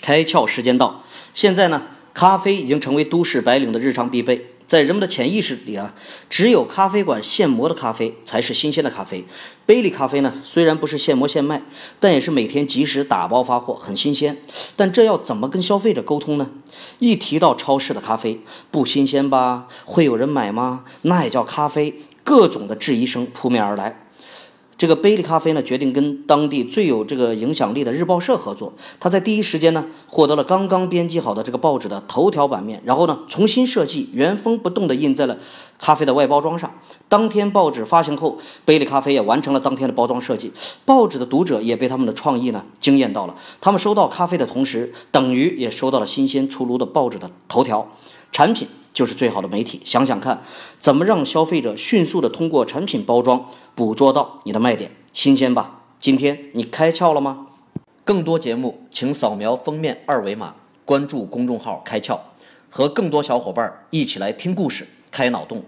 开窍时间到。现在呢，咖啡已经成为都市白领的日常必备。在人们的潜意识里啊，只有咖啡馆现磨的咖啡才是新鲜的咖啡。杯里咖啡呢，虽然不是现磨现卖，但也是每天及时打包发货，很新鲜。但这要怎么跟消费者沟通呢？一提到超市的咖啡不新鲜吧，会有人买吗？那也叫咖啡？各种的质疑声扑面而来。这个杯里咖啡呢，决定跟当地最有这个影响力的日报社合作。他在第一时间呢，获得了刚刚编辑好的这个报纸的头条版面，然后呢，重新设计，原封不动地印在了咖啡的外包装上。当天报纸发行后，杯里咖啡也完成了当天的包装设计。报纸的读者也被他们的创意呢惊艳到了。他们收到咖啡的同时，等于也收到了新鲜出炉的报纸的头条。产品就是最好的媒体，想想看，怎么让消费者迅速的通过产品包装捕捉到你的卖点，新鲜吧？今天你开窍了吗？更多节目，请扫描封面二维码，关注公众号“开窍”，和更多小伙伴一起来听故事、开脑洞。